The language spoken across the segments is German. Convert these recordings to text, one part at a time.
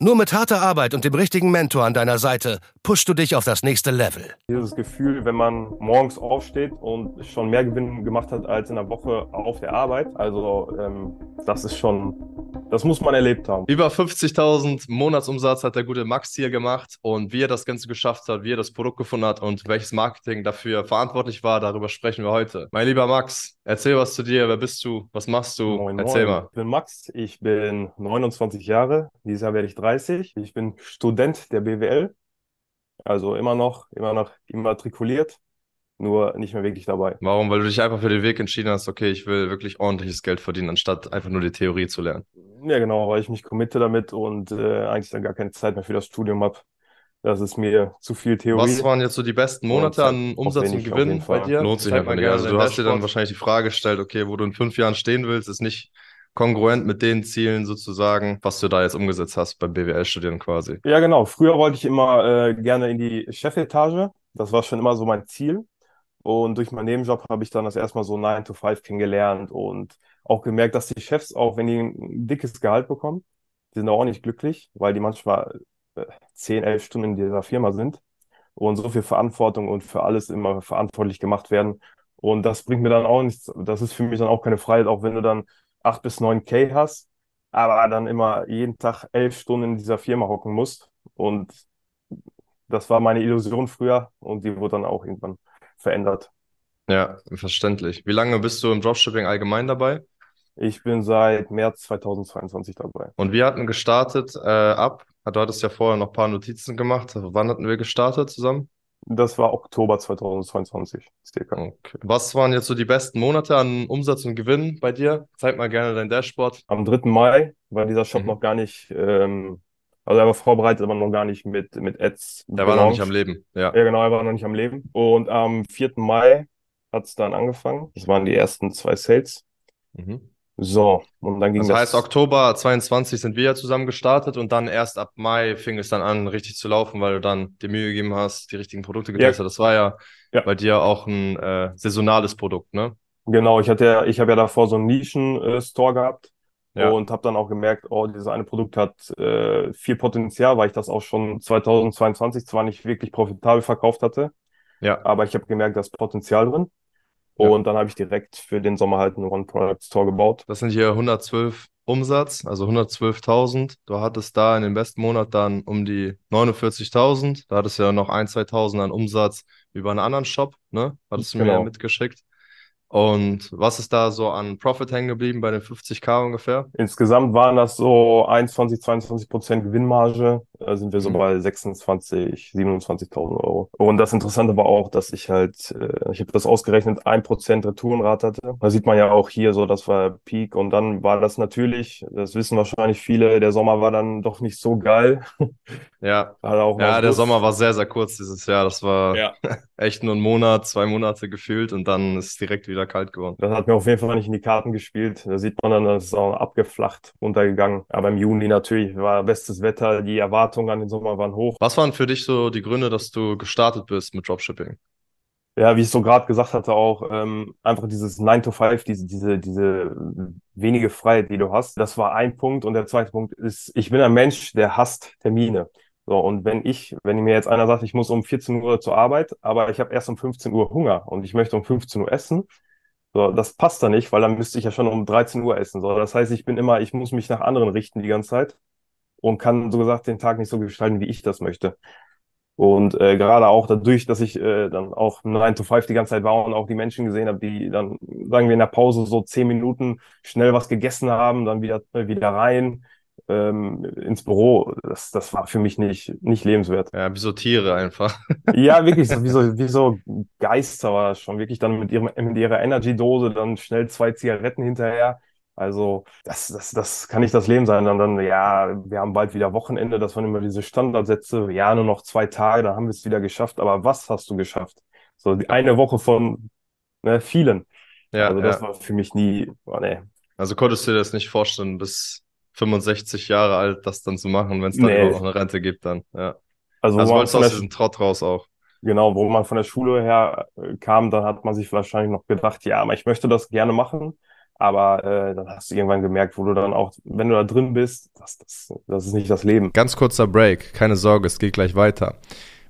Nur mit harter Arbeit und dem richtigen Mentor an deiner Seite pushst du dich auf das nächste Level. Dieses Gefühl, wenn man morgens aufsteht und schon mehr Gewinn gemacht hat als in der Woche auf der Arbeit. Also ähm, das ist schon, das muss man erlebt haben. Über 50.000 Monatsumsatz hat der gute Max hier gemacht und wie er das Ganze geschafft hat, wie er das Produkt gefunden hat und welches Marketing dafür verantwortlich war, darüber sprechen wir heute. Mein lieber Max, erzähl was zu dir. Wer bist du? Was machst du? Moin, erzähl moin. mal. Ich bin Max, ich bin 29 Jahre, dieses Jahr werde ich 30. Ich bin Student der BWL, also immer noch, immer noch immatrikuliert, nur nicht mehr wirklich dabei. Warum? Weil du dich einfach für den Weg entschieden hast, okay, ich will wirklich ordentliches Geld verdienen, anstatt einfach nur die Theorie zu lernen. Ja, genau, weil ich mich committe damit und äh, eigentlich dann gar keine Zeit mehr für das Studium habe. Das ist mir zu viel Theorie. Was waren jetzt so die besten Monate an Umsatz und Gewinn bei dir? Lohnt sich einfach nicht. Also du hast dir dann wahrscheinlich die Frage gestellt, okay, wo du in fünf Jahren stehen willst, ist nicht kongruent mit den Zielen sozusagen, was du da jetzt umgesetzt hast beim BWL-Studieren quasi. Ja, genau. Früher wollte ich immer äh, gerne in die Chefetage. Das war schon immer so mein Ziel. Und durch meinen Nebenjob habe ich dann das erstmal so 9 to 5 kennengelernt und auch gemerkt, dass die Chefs, auch wenn die ein dickes Gehalt bekommen, die sind auch nicht glücklich, weil die manchmal äh, 10, 11 Stunden in dieser Firma sind und so viel Verantwortung und für alles immer verantwortlich gemacht werden. Und das bringt mir dann auch nichts, das ist für mich dann auch keine Freiheit, auch wenn du dann 8 bis 9 K hast, aber dann immer jeden Tag 11 Stunden in dieser Firma hocken musst. Und das war meine Illusion früher und die wurde dann auch irgendwann verändert. Ja, verständlich. Wie lange bist du im Dropshipping allgemein dabei? Ich bin seit März 2022 dabei. Und wir hatten gestartet äh, ab. Du hattest ja vorher noch ein paar Notizen gemacht. Wann hatten wir gestartet zusammen? Das war Oktober 2022, circa. Okay. Was waren jetzt so die besten Monate an Umsatz und Gewinn bei dir? Zeig mal gerne dein Dashboard. Am 3. Mai war dieser Shop Mhm. noch gar nicht, ähm, also er war vorbereitet, aber noch gar nicht mit, mit Ads Der war noch nicht am Leben. Ja. Ja, genau, er war noch nicht am Leben. Und am 4. Mai hat es dann angefangen. Das waren die ersten zwei Sales. Mhm. So, und dann ging Das das. heißt, Oktober 22 sind wir ja zusammen gestartet und dann erst ab Mai fing es dann an, richtig zu laufen, weil du dann die Mühe gegeben hast, die richtigen Produkte getestet. Das war ja, Ja. bei dir auch ein äh, saisonales Produkt, ne? Genau, ich hatte ja, ich habe ja davor so einen Nischen-Store gehabt Ja. und habe dann auch gemerkt, oh, dieses eine Produkt hat äh, viel Potenzial, weil ich das auch schon 2022 zwar nicht wirklich profitabel verkauft hatte, Ja. aber ich habe gemerkt, da ist Potenzial drin. Ja. Und dann habe ich direkt für den Sommer halt einen One-Product-Store gebaut. Das sind hier 112 Umsatz, also 112.000. Du hattest da in dem besten Monat dann um die 49.000. Da hattest du ja noch ein, 2.000 an Umsatz über einen anderen Shop, ne? Hattest du mir ja Genau. mitgeschickt. Und was ist da so an Profit hängen geblieben bei den 50k ungefähr? Insgesamt waren das so 21, 22 Prozent Gewinnmarge. Da sind wir so Mhm. bei 26, 27.000 Euro. Und das Interessante war auch, dass ich halt, äh, ich habe das ausgerechnet, 1% Retourenrate hatte. Da sieht man ja auch hier so, das war Peak. Und dann war das natürlich, das wissen wahrscheinlich viele, der Sommer war dann doch nicht so geil. Ja, ja, der Lust. Sommer war sehr, sehr kurz dieses Jahr. Das war Ja. echt nur ein Monat, zwei Monate gefühlt und dann ist es direkt wieder kalt geworden. Das hat mir auf jeden Fall nicht in die Karten gespielt. Da sieht man dann, das ist auch abgeflacht, runtergegangen. Aber im Juni natürlich war bestes Wetter, die Erwartungen an den Sommer waren hoch. Was waren für dich so die Gründe, dass du gestartet bist mit Dropshipping? Ja, wie ich so gerade gesagt hatte, auch ähm, einfach dieses 9 to 5, diese, diese, diese wenige Freiheit, die du hast. Das war ein Punkt. Und der zweite Punkt ist, ich bin ein Mensch, der hasst Termine. So, und wenn ich, wenn mir jetzt einer sagt, ich muss um 14 Uhr zur Arbeit, aber ich habe erst um 15 Uhr Hunger und ich möchte um 15 Uhr essen, so, das passt da nicht, weil dann müsste ich ja schon um 13 Uhr essen. So, das heißt, ich bin immer, ich muss mich nach anderen richten die ganze Zeit und kann so gesagt den Tag nicht so gestalten, wie ich das möchte. Und äh, gerade auch dadurch, dass ich äh, dann auch 9 to 5 die ganze Zeit war und auch die Menschen gesehen habe, die dann, sagen wir in der Pause so 10 Minuten schnell was gegessen haben, dann wieder, äh, wieder rein ähm, ins Büro, das, das war für mich nicht, nicht lebenswert. Ja, wie so Tiere einfach. Ja, wirklich, so, wie so, wie so Geister war das schon. Wirklich dann mit ihrem, mit ihrer Energy-Dose dann schnell zwei Zigaretten hinterher. Also, das, das, das kann nicht das Leben sein. Und dann, ja, wir haben bald wieder Wochenende, das waren immer diese Standardsätze, ja, nur noch zwei Tage, dann haben wir es wieder geschafft. Aber was hast du geschafft? So die eine Woche von ne, vielen. Ja, also das ja. war für mich nie, oh, nee. Also konntest du dir das nicht vorstellen, bis 65 Jahre alt das dann zu machen, wenn es dann Nee. noch eine Rente gibt dann. Ja. Also, Also wo man wolltest du aus diesem Trott raus auch. genau, wo man von der Schule her äh, kam, dann hat man sich wahrscheinlich noch gedacht, ja, aber ich möchte das gerne machen. Aber äh, dann hast du irgendwann gemerkt, wo du dann auch, wenn du da drin bist, das, das, das ist nicht das Leben. Ganz kurzer Break, keine Sorge, es geht gleich weiter.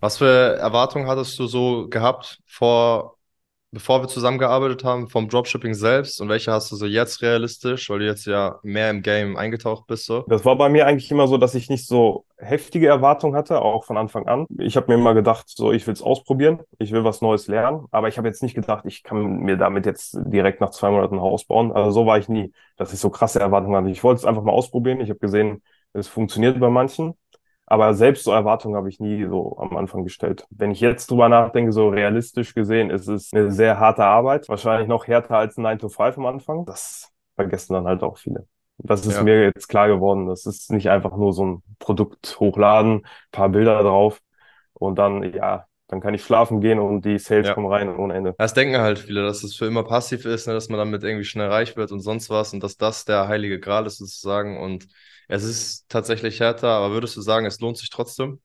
Was für Erwartungen hattest du so gehabt vor, bevor wir zusammengearbeitet haben, vom Dropshipping selbst? Und welche hast du so jetzt realistisch, weil du jetzt ja mehr im Game eingetaucht bist so? Das war bei mir eigentlich immer so, dass ich nicht so heftige Erwartungen hatte, auch von Anfang an. Ich habe mir immer gedacht, so, ich will es ausprobieren, ich will was Neues lernen, aber ich habe jetzt nicht gedacht, ich kann mir damit jetzt direkt nach zwei Monaten ein Haus bauen. Also so war ich nie, dass ich so krasse Erwartungen hatte. Ich wollte es einfach mal ausprobieren. Ich habe gesehen, es funktioniert bei manchen. Aber selbst so Erwartungen habe ich nie so am Anfang gestellt. Wenn ich jetzt drüber nachdenke, so realistisch gesehen, ist es eine sehr harte Arbeit. Wahrscheinlich noch härter als ein 9 to 5 am Anfang. Das vergessen dann halt auch viele. Das ist Ja. mir jetzt klar geworden. Das ist nicht einfach nur so ein Produkt hochladen, paar Bilder drauf und dann, ja, dann kann ich schlafen gehen und die Sales Ja. kommen rein ohne Ende. Das denken halt viele, dass es für immer passiv ist, ne, dass man damit irgendwie schnell reich wird und sonst was und dass das der heilige Gral ist sozusagen. Und es ist tatsächlich härter, aber würdest du sagen, es lohnt sich trotzdem?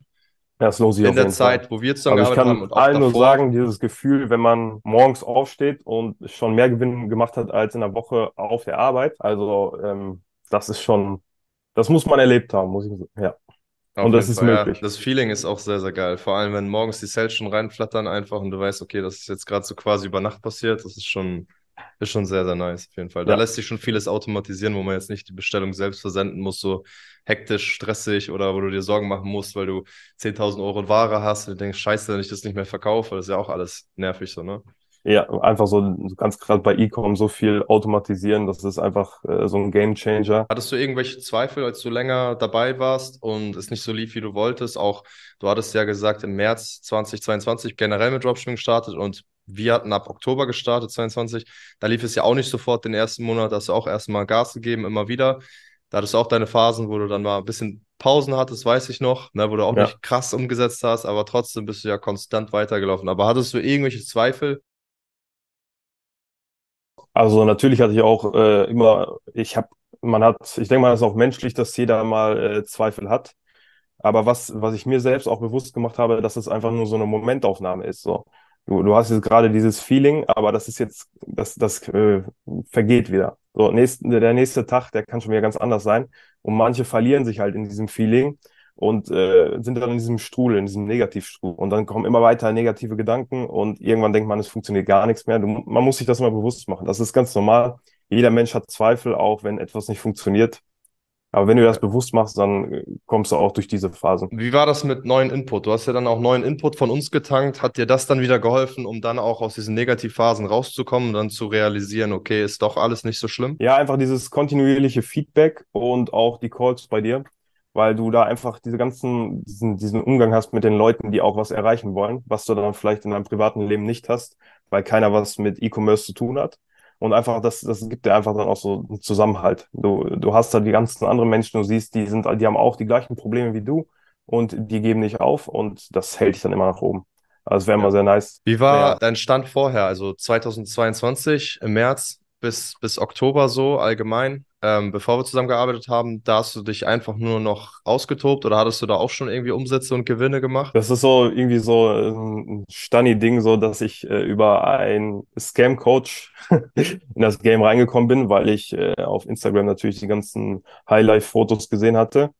Ja, es lohnt sich In auf der jeden Fall. Zeit, wo wir Also ich zusammengearbeitet haben kann und auch allen nur davor. sagen, dieses Gefühl, wenn man morgens aufsteht und schon mehr Gewinn gemacht hat als in der Woche auf der Arbeit, also ähm, das ist schon, das muss man erlebt haben, muss ich sagen. Ja. Auf Und das ist Fall, ja. möglich. Das Feeling ist auch sehr, sehr geil. Vor allem, wenn morgens die Sales schon reinflattern einfach und du weißt, okay, das ist jetzt gerade so quasi über Nacht passiert. Das ist schon, ist schon sehr, sehr nice, auf jeden Fall. Da Ja. lässt sich schon vieles automatisieren, wo man jetzt nicht die Bestellung selbst versenden muss, so hektisch, stressig oder wo du dir Sorgen machen musst, weil du 10.000 Euro Ware hast und du denkst, scheiße, wenn ich das nicht mehr verkaufe. Das ist ja auch alles nervig so, ne? Ja, einfach so ganz gerade bei E-Com so viel automatisieren, das ist einfach äh, so ein Game Changer. Hattest du irgendwelche Zweifel, als du länger dabei warst und es nicht so lief, wie du wolltest? Auch du hattest ja gesagt, im März 2022 generell mit Dropshipping gestartet und wir hatten ab Oktober gestartet, 22. Da lief es ja auch nicht sofort den ersten Monat, da hast du auch erstmal Gas gegeben, immer wieder. Da hattest du auch deine Phasen, wo du dann mal ein bisschen Pausen hattest, weiß ich noch, ne, wo du auch Ja. nicht krass umgesetzt hast, aber trotzdem bist du ja konstant weitergelaufen. Aber hattest du irgendwelche Zweifel? Also natürlich hatte ich auch äh, immer, ich habe, man hat, ich denke mal, das ist auch menschlich, dass jeder mal äh, Zweifel hat. Aber was, was ich mir selbst auch bewusst gemacht habe, dass es einfach nur so eine Momentaufnahme ist. So. Du, du hast jetzt gerade dieses Feeling, aber das ist jetzt, das, das äh, vergeht wieder. So, nächst, der nächste Tag, der kann schon wieder ganz anders sein. Und manche verlieren sich halt in diesem Feeling und äh, sind dann in diesem Strudel, in diesem Negativstrudel. Und dann kommen immer weiter negative Gedanken und irgendwann denkt man, es funktioniert gar nichts mehr. Du, man muss sich das mal bewusst machen. Das ist ganz normal. Jeder Mensch hat Zweifel, auch wenn etwas nicht funktioniert. Aber wenn du das bewusst machst, dann äh, kommst du auch durch diese Phasen. Wie war das mit neuen Input? Du hast ja dann auch neuen Input von uns getankt. Hat dir das dann wieder geholfen, um dann auch aus diesen Negativphasen rauszukommen und dann zu realisieren, okay, ist doch alles nicht so schlimm? Ja, einfach dieses kontinuierliche Feedback und auch die Calls bei dir, weil du da einfach diese ganzen, diesen, diesen Umgang hast mit den Leuten, die auch was erreichen wollen, was du dann vielleicht in deinem privaten Leben nicht hast, weil keiner was mit E-Commerce zu tun hat. Und einfach, das, das gibt dir einfach dann auch so einen Zusammenhalt. Du, du hast da die ganzen anderen Menschen, du siehst, die sind, die haben auch die gleichen Probleme wie du und die geben nicht auf und das hält dich dann immer nach oben. Also es wäre immer sehr nice. Wie war Ja. dein Stand vorher, also 2022 im März bis, bis Oktober so allgemein, ähm, bevor wir zusammengearbeitet haben, da hast du dich einfach nur noch ausgetobt oder hattest du da auch schon irgendwie Umsätze und Gewinne gemacht? Das ist so irgendwie so ein Stunny-Ding, so dass ich äh, über einen Scam-Coach in das Game reingekommen bin, weil ich äh, auf Instagram natürlich die ganzen Highlife-Fotos gesehen hatte.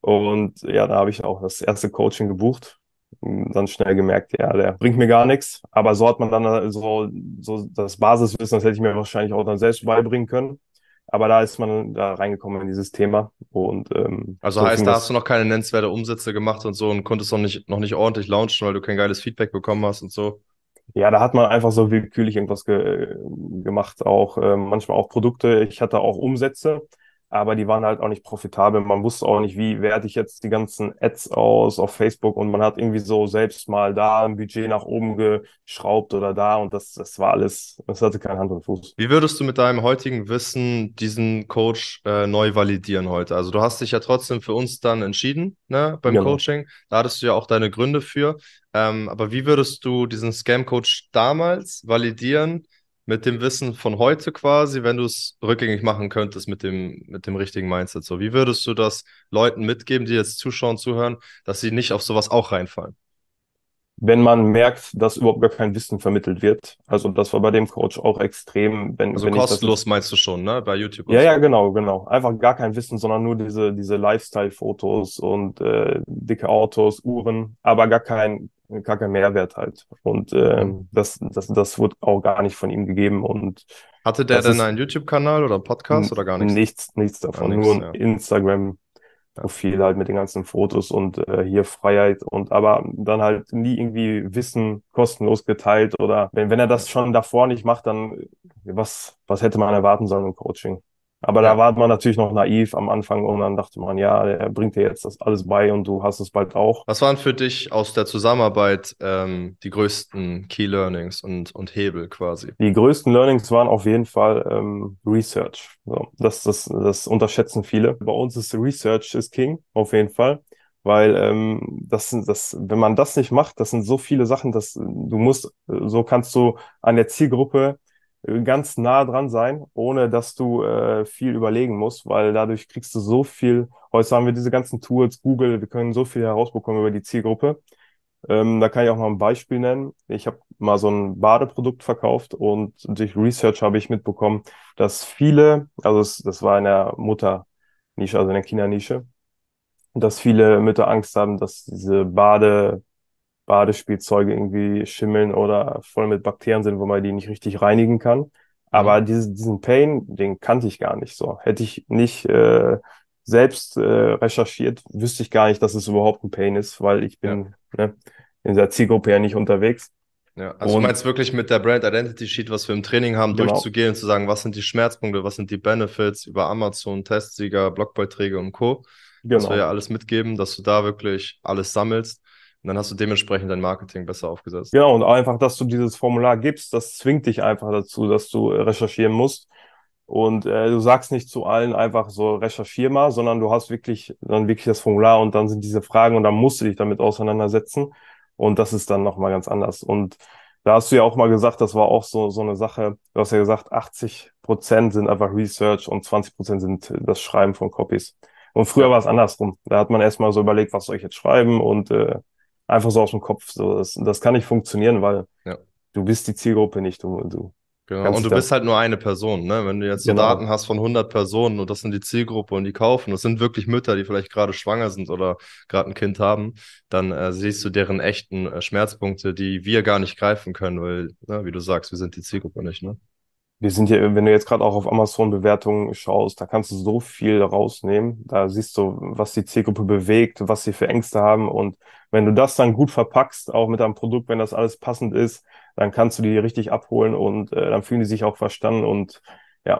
Und ja, da habe ich auch das erste Coaching gebucht. Und Dann schnell gemerkt, ja, der bringt mir gar nichts. Aber so hat man dann äh, so, so das Basiswissen, das hätte ich mir wahrscheinlich auch dann selbst beibringen können. Aber da ist man da reingekommen in dieses Thema. Und, ähm, also so heißt, da hast du noch keine nennenswerte Umsätze gemacht und so und konntest noch nicht, noch nicht ordentlich launchen, weil du kein geiles Feedback bekommen hast und so. Ja, da hat man einfach so willkürlich irgendwas ge gemacht, auch ähm, manchmal auch Produkte. Ich hatte auch Umsätze, aber die waren halt auch nicht profitabel. Man wusste auch nicht, wie werte ich jetzt die ganzen Ads aus auf Facebook und man hat irgendwie so selbst mal da ein Budget nach oben geschraubt oder da und das, das war alles, das hatte keine Hand und Fuß. Wie würdest du mit deinem heutigen Wissen diesen Coach äh, neu validieren heute? Also du hast dich ja trotzdem für uns dann entschieden, ne, beim Genau. Coaching. Da hattest du ja auch deine Gründe für. Ähm, aber wie würdest du diesen Scam-Coach damals validieren mit dem Wissen von heute quasi, wenn du es rückgängig machen könntest mit dem, mit dem richtigen Mindset? So, wie würdest du das Leuten mitgeben, die jetzt zuschauen, zuhören, dass sie nicht auf sowas auch reinfallen? Wenn man merkt, dass überhaupt gar kein Wissen vermittelt wird, also das war bei dem Coach auch extrem, wenn, Also wenn ich das kostenlos meinst du schon, ne? Bei YouTube. Ja, so. ja, genau, genau. Einfach gar kein Wissen, sondern nur diese, diese Lifestyle-Fotos und äh, dicke Autos, Uhren, aber gar kein, gar kein Mehrwert halt. Und ähm, das, das, das wurde auch gar nicht von ihm gegeben und Hatte der denn einen YouTube-Kanal oder einen Podcast oder gar nichts? nichts, nichts davon. nichts, nur ein ja. Instagram-Profil halt mit den ganzen Fotos und äh, hier Freiheit und aber dann halt nie irgendwie Wissen kostenlos geteilt oder wenn, wenn er das schon davor nicht macht, dann was, was hätte man erwarten sollen im Coaching? Aber da war man natürlich noch naiv am Anfang und dann dachte man, ja, er bringt dir jetzt das alles bei und du hast es bald auch. Was waren für dich aus der Zusammenarbeit ähm, die größten Key Learnings und, und Hebel quasi? Die größten Learnings waren auf jeden Fall ähm, Research. So, das, das, das unterschätzen viele. Bei uns ist Research is King, auf jeden Fall. Weil ähm, das, sind- das, wenn man das nicht macht, das sind so viele Sachen, dass du musst, so kannst du an der Zielgruppe ganz nah dran sein, ohne dass du äh, viel überlegen musst, weil dadurch kriegst du so viel. Heute haben wir diese ganzen Tools, Google, wir können so viel herausbekommen über die Zielgruppe. Ähm, da kann ich auch noch ein Beispiel nennen. Ich habe mal so ein Badeprodukt verkauft und durch Research habe ich mitbekommen, dass viele, also es, das war in der Mutternische, also in der Kindernische, dass viele Mütter Angst haben, dass diese Bade, Badespielzeuge irgendwie schimmeln oder voll mit Bakterien sind, wo man die nicht richtig reinigen kann. Aber diese, diesen Pain, den kannte ich gar nicht so. Hätte ich nicht äh, selbst äh, recherchiert, wüsste ich gar nicht, dass es überhaupt ein Pain ist, weil ich bin ne, in der Zielgruppe ja nicht unterwegs. Ja, also du Und- meinst wirklich mit der Brand Identity Sheet, was wir im Training haben, Genau. durchzugehen und zu sagen, was sind die Schmerzpunkte, was sind die Benefits über Amazon, Testsieger, Blogbeiträge und Co. Das Genau. wir ja alles mitgeben, dass du da wirklich alles sammelst. Und dann hast du dementsprechend dein Marketing besser aufgesetzt. Genau, und einfach, dass du dieses Formular gibst, das zwingt dich einfach dazu, dass du äh, recherchieren musst. Und äh, du sagst nicht zu allen einfach so, recherchier mal, sondern du hast wirklich dann wirklich das Formular und dann sind diese Fragen und dann musst du dich damit auseinandersetzen. Und das ist dann nochmal ganz anders. Und da hast du ja auch mal gesagt, das war auch so, so eine Sache, du hast ja gesagt, 80 Prozent sind einfach Research und 20 Prozent sind das Schreiben von Copies. Und früher war es andersrum. Da hat man erstmal so überlegt, was soll ich jetzt schreiben und äh, einfach so aus dem Kopf. So, das, das kann nicht funktionieren, weil Ja. du bist die Zielgruppe nicht. Du, du, Genau. Und du du- bist halt nur eine Person, ne? Wenn du jetzt so Genau. Daten hast von 100 Personen und das sind die Zielgruppe und die kaufen, das sind wirklich Mütter, die vielleicht gerade schwanger sind oder gerade ein Kind haben, dann äh, siehst du deren echten äh, Schmerzpunkte, die wir gar nicht greifen können, weil, ne, wie du sagst, wir sind die Zielgruppe nicht, ne? Wir sind ja, wenn du jetzt gerade auch auf Amazon Bewertungen schaust, da kannst du so viel rausnehmen. Da siehst du, was die Zielgruppe bewegt, was sie für Ängste haben. Und wenn du das dann gut verpackst, auch mit deinem Produkt, wenn das alles passend ist, dann kannst du die richtig abholen und äh, dann fühlen die sich auch verstanden und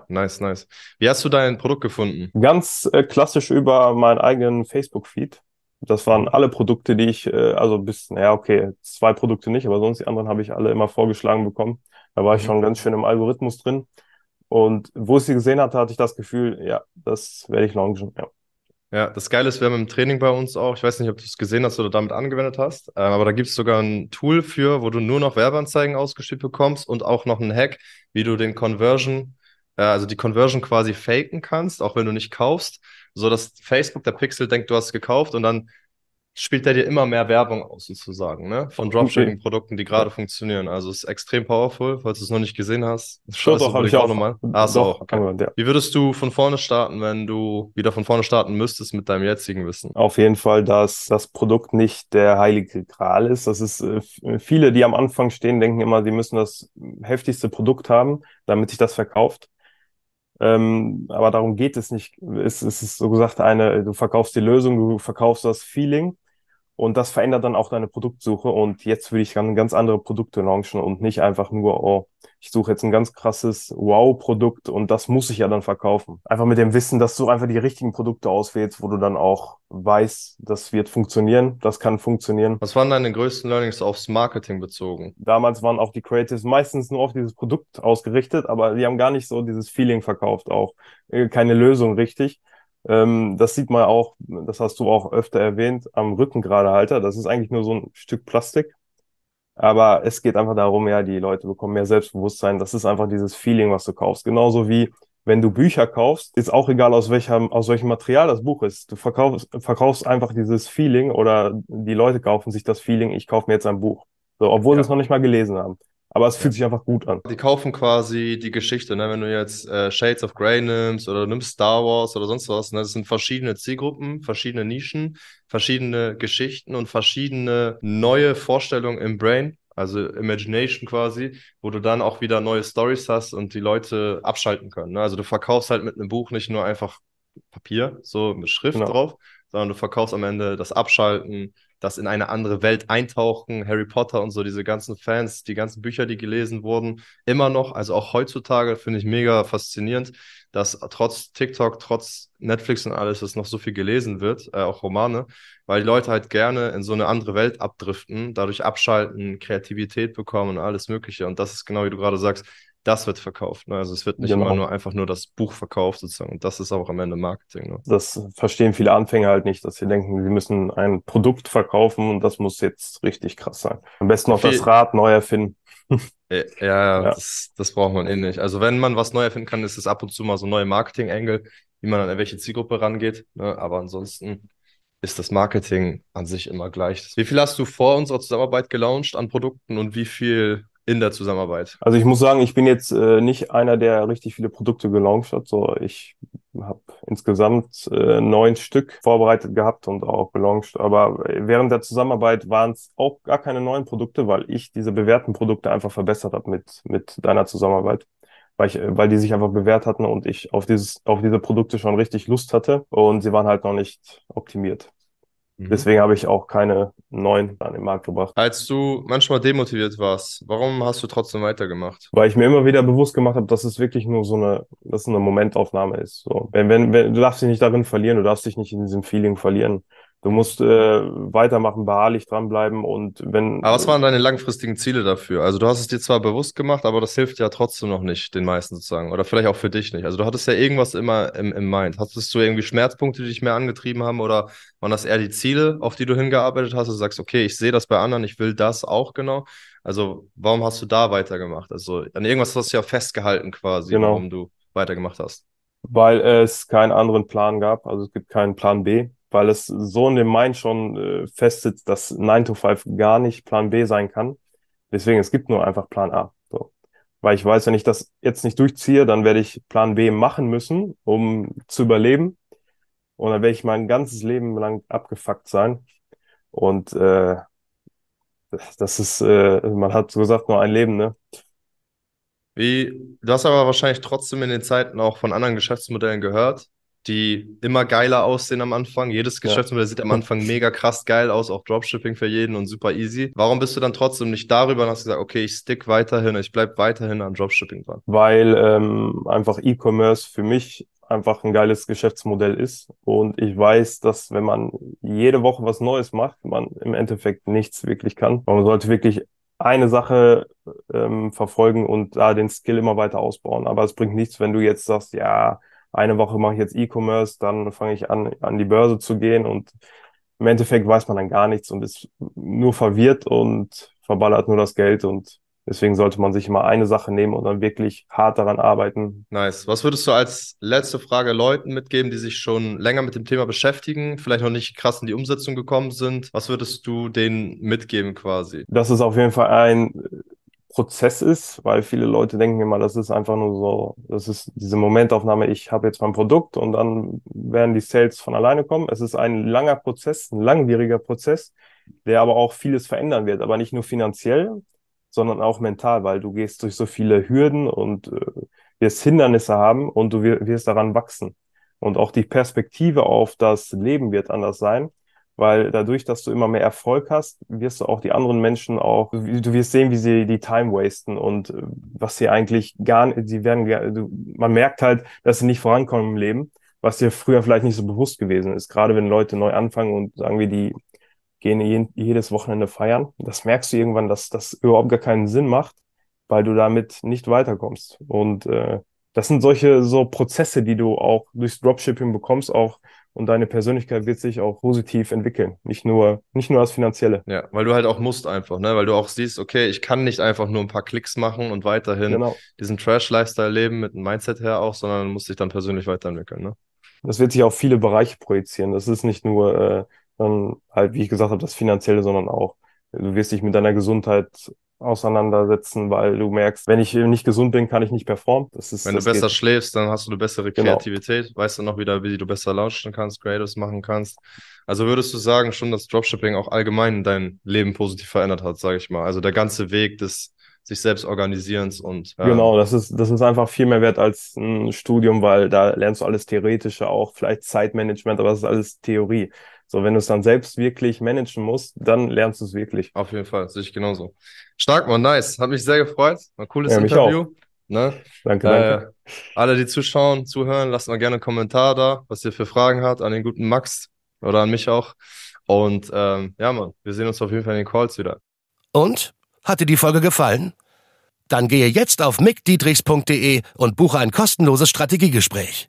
Nice, nice. Wie hast du dein Produkt gefunden? Ganz äh, klassisch über meinen eigenen Facebook-Feed. Das waren alle Produkte, die ich, äh, also bis, naja, okay, zwei Produkte nicht, aber sonst die anderen habe ich alle immer vorgeschlagen bekommen. Da war ich Mhm. schon ganz schön im Algorithmus drin. Und wo ich sie gesehen hatte, hatte ich das Gefühl, ja, das werde ich launchen. Ja. Ja, das Geile ist, wir haben im Training bei uns auch, ich weiß nicht, ob du es gesehen hast oder damit angewendet hast, ähm, aber da gibt es sogar ein Tool für, wo du nur noch Werbeanzeigen ausgespielt bekommst und auch noch einen Hack, wie du den Conversion, äh, also die Conversion quasi faken kannst, auch wenn du nicht kaufst, so dass Facebook, der Pixel, denkt, du hast gekauft und dann spielt er dir immer mehr Werbung aus, sozusagen, ne? Von Dropshipping-Produkten, die gerade funktionieren. Also es ist extrem powerful, falls du es noch nicht gesehen hast. Schau doch, habe ich auch. nochmal. Ah, so, okay. angewandt, ja. Wie würdest du von vorne starten, wenn du wieder von vorne starten müsstest mit deinem jetzigen Wissen? Auf jeden Fall, dass das Produkt nicht der heilige Gral ist. Das ist äh, viele, die am Anfang stehen, denken immer, sie müssen das heftigste Produkt haben, damit sich das verkauft. Ähm, aber darum geht es nicht. Es, es ist so gesagt eine, du verkaufst die Lösung, du verkaufst das Feeling und das verändert dann auch deine Produktsuche. Und jetzt würde ich dann ganz andere Produkte launchen und nicht einfach nur, oh, ich suche jetzt ein ganz krasses Wow-Produkt und das muss ich ja dann verkaufen. Einfach mit dem Wissen, dass du einfach die richtigen Produkte auswählst, wo du dann auch weißt, das wird funktionieren, das kann funktionieren. Was waren deine größten Learnings aufs Marketing bezogen? Damals waren auch die Creatives meistens nur auf dieses Produkt ausgerichtet, aber die haben gar nicht so dieses Feeling verkauft, auch äh, keine Lösung richtig. Ähm, das sieht man auch, das hast du auch öfter erwähnt, am Rückengeradehalter. Das ist eigentlich nur so ein Stück Plastik. Aber es geht einfach darum, ja, die Leute bekommen mehr Selbstbewusstsein. Das ist einfach dieses Feeling, was du kaufst. Genauso wie wenn du Bücher kaufst, ist auch egal, aus welchem, aus welchem Material das Buch ist. Du verkaufst, verkaufst einfach dieses Feeling oder die Leute kaufen sich das Feeling, ich kaufe mir jetzt ein Buch. So, obwohl ja. sie es noch nicht mal gelesen haben. Aber es fühlt sich einfach gut an. Die kaufen quasi die Geschichte, ne? Wenn du jetzt äh, Shades of Grey nimmst oder nimmst Star Wars oder sonst was, ne? Das sind verschiedene Zielgruppen, verschiedene Nischen, verschiedene Geschichten und verschiedene neue Vorstellungen im Brain, also Imagination quasi, wo du dann auch wieder neue Stories hast und die Leute abschalten können. Ne? Also du verkaufst halt mit einem Buch nicht nur einfach Papier, so mit Schrift genau. drauf, sondern du verkaufst am Ende das Abschalten, das in eine andere Welt eintauchen, Harry Potter und so, diese ganzen Fans, die ganzen Bücher, die gelesen wurden, immer noch, also auch heutzutage finde ich mega faszinierend, dass trotz TikTok, trotz Netflix und alles, es noch so viel gelesen wird, äh, auch Romane, weil die Leute halt gerne in so eine andere Welt abdriften, dadurch abschalten, Kreativität bekommen und alles Mögliche. Und das ist genau wie du gerade sagst, das wird verkauft. Ne? Also es wird nicht genau. immer nur einfach nur das Buch verkauft sozusagen. Und das ist auch am Ende Marketing. Ne? Das verstehen viele Anfänger halt nicht, dass sie denken, sie müssen ein Produkt verkaufen und das muss jetzt richtig krass sein. Am besten noch Viel das Rad neu erfinden. Ja, ja, ja. Das, das braucht man eh nicht. Also wenn man was neu erfinden kann, ist es ab und zu mal so neue Marketing-Angle, wie man an welche Zielgruppe rangeht. Ne? Aber ansonsten ist das Marketing an sich immer gleich. Wie viel hast du vor unserer Zusammenarbeit gelauncht an Produkten und wie viel in der Zusammenarbeit? Also ich muss sagen, ich bin jetzt äh, nicht einer, der richtig viele Produkte gelauncht hat. So, ich habe insgesamt äh, neun Stück vorbereitet gehabt und auch gelauncht. Aber während der Zusammenarbeit waren es auch gar keine neuen Produkte, weil ich diese bewährten Produkte einfach verbessert habe mit, mit deiner Zusammenarbeit. Weil, ich, weil die sich einfach bewährt hatten und ich auf, dieses, auf diese Produkte schon richtig Lust hatte und sie waren halt noch nicht optimiert. Mhm. Deswegen habe ich auch keine neuen an den Markt gebracht. Als du manchmal demotiviert warst, warum hast du trotzdem weitergemacht? Weil ich mir immer wieder bewusst gemacht habe, dass es wirklich nur so eine, dass es eine Momentaufnahme ist. So, wenn, wenn, wenn, du darfst dich nicht darin verlieren, du darfst dich nicht in diesem Feeling verlieren. Du musst äh, weitermachen, beharrlich dranbleiben und wenn. Aber was waren deine langfristigen Ziele dafür? Also du hast es dir zwar bewusst gemacht, aber das hilft ja trotzdem noch nicht den meisten sozusagen. Oder vielleicht auch für dich nicht. Also du hattest ja irgendwas immer im, im Mind. Hattest du irgendwie Schmerzpunkte, die dich mehr angetrieben haben? Oder waren das eher die Ziele, auf die du hingearbeitet hast? Du sagst, okay, ich sehe das bei anderen, ich will das auch genau. Also warum hast du da weitergemacht? Also an irgendwas hast du ja festgehalten quasi, genau. warum du weitergemacht hast. Weil es keinen anderen Plan gab. Also es gibt keinen Plan B weil es so in dem Mind schon äh, festsitzt, dass 9 to 5 gar nicht Plan B sein kann. Deswegen, es gibt nur einfach Plan A. So. Weil ich weiß, wenn ich das jetzt nicht durchziehe, dann werde ich Plan B machen müssen, um zu überleben. Und dann werde ich mein ganzes Leben lang abgefuckt sein. Und äh, das ist, äh, man hat so gesagt, nur ein Leben, ne? Wie, du hast aber wahrscheinlich trotzdem in den Zeiten auch von anderen Geschäftsmodellen gehört, die immer geiler aussehen am Anfang. Jedes Geschäftsmodell ja. sieht am Anfang mega krass geil aus, auch Dropshipping für jeden und super easy. Warum bist du dann trotzdem nicht darüber und hast gesagt, okay, ich stick weiterhin, ich bleib weiterhin an Dropshipping dran? Weil ähm, einfach E-Commerce für mich einfach ein geiles Geschäftsmodell ist. Und ich weiß, dass wenn man jede Woche was Neues macht, man im Endeffekt nichts wirklich kann. Man sollte wirklich eine Sache ähm, verfolgen und da den Skill immer weiter ausbauen. Aber es bringt nichts, wenn du jetzt sagst, ja, eine Woche mache ich jetzt E-Commerce, dann fange ich an, an die Börse zu gehen und im Endeffekt weiß man dann gar nichts und ist nur verwirrt und verballert nur das Geld und deswegen sollte man sich immer eine Sache nehmen und dann wirklich hart daran arbeiten. Nice. Was würdest du als letzte Frage Leuten mitgeben, die sich schon länger mit dem Thema beschäftigen, vielleicht noch nicht krass in die Umsetzung gekommen sind? Was würdest du denen mitgeben quasi? Das ist auf jeden Fall ein Prozess ist, weil viele Leute denken immer, das ist einfach nur so, das ist diese Momentaufnahme, ich habe jetzt mein Produkt und dann werden die Sales von alleine kommen. Es ist ein langer Prozess, ein langwieriger Prozess, der aber auch vieles verändern wird, aber nicht nur finanziell, sondern auch mental, weil du gehst durch so viele Hürden und äh, wirst Hindernisse haben und du wirst daran wachsen. Und auch die Perspektive auf das Leben wird anders sein, weil dadurch, dass du immer mehr Erfolg hast, wirst du auch die anderen Menschen auch, du wirst sehen, wie sie die Time wasten und äh, was sie eigentlich gar nicht, sie werden, du, man merkt halt, dass sie nicht vorankommen im Leben, was dir früher vielleicht nicht so bewusst gewesen ist. Gerade wenn Leute neu anfangen und sagen wir, die gehen jedes Wochenende feiern, das merkst du irgendwann, dass das überhaupt gar keinen Sinn macht, weil du damit nicht weiterkommst. Und äh, das sind solche so Prozesse, die du auch durchs Dropshipping bekommst, auch und deine Persönlichkeit wird sich auch positiv entwickeln. Nicht nur, nicht nur als finanzielle. Ja, weil du halt auch musst einfach, ne? Weil du auch siehst, okay, ich kann nicht einfach nur ein paar Klicks machen und weiterhin genau. diesen Trash-Lifestyle leben mit einem Mindset her auch, sondern musst dich dann persönlich weiterentwickeln, ne? Das wird sich auf viele Bereiche projizieren. Das ist nicht nur äh, dann halt, wie ich gesagt habe, das Finanzielle, sondern auch, du wirst dich mit deiner Gesundheit auseinandersetzen, weil du merkst, wenn ich nicht gesund bin, kann ich nicht performen. Das ist, wenn das du besser geht. schläfst, dann hast du eine bessere genau. Kreativität, genau. weißt du noch wieder, wie du besser launchen kannst, Creatives machen kannst. Also würdest du sagen schon, dass Dropshipping auch allgemein dein Leben positiv verändert hat, sage ich mal. Also der ganze Weg des sich selbst organisierens und ja. genau, das ist das ist einfach viel mehr wert als ein Studium, weil da lernst du alles theoretische auch, vielleicht Zeitmanagement, aber das ist alles Theorie. So, wenn du es dann selbst wirklich managen musst, dann lernst du es wirklich. Auf jeden Fall, sehe ich genauso. Stark, man, nice. Hat mich sehr gefreut. War ein cooles ja, Interview. Ne? Danke, danke. Äh, alle, die zuschauen, zuhören, lasst mal gerne einen Kommentar da, was ihr für Fragen habt an den guten Max oder an mich auch. Und ähm, ja, Mann, wir sehen uns auf jeden Fall in den Calls wieder. Und? Hat dir die Folge gefallen? Dann gehe jetzt auf mickdietrichs.de und buche ein kostenloses Strategiegespräch